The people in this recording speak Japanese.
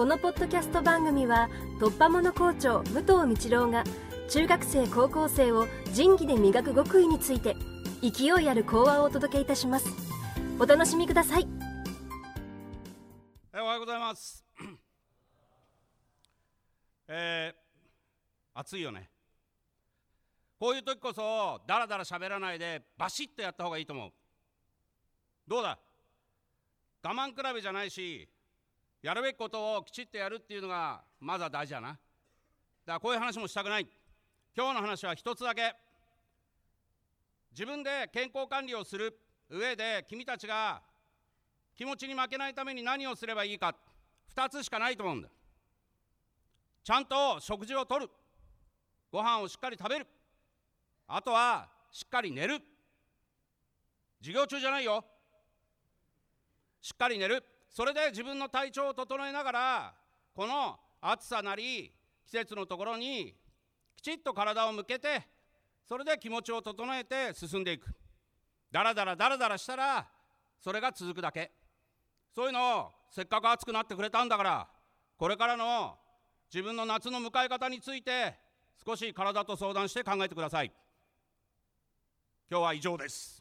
このポッドキャスト番組は突破者校長武藤道郎が中学生高校生を仁義で磨く極意について勢いある講話をお届けいたします。お楽しみください。おはようございます。えー、暑いよね。こういう時こそだらだら喋らないでバシッとやった方がいいと思う。どうだ？我慢比べじゃないしやるべきことをきちっとやるっていうのがまずは大事だな。だからこういう話もしたくない。今日の話は一つだけ。自分で健康管理をする上で君たちが気持ちに負けないために何をすればいいか。2つしかないと思うんだ。ちゃんと食事をとる。ご飯をしっかり食べる。あとはしっかり寝る。授業中じゃないよ。しっかり寝る。それで自分の体調を整えながらこの暑さなり季節のところにきちっと体を向けてそれで気持ちを整えて進んでいく。だらだらだらだらしたらそれが続くだけ。そういうのをせっかく暑くなってくれたんだからこれからの自分の夏の迎え方について少し体と相談して考えてください。今日は以上です。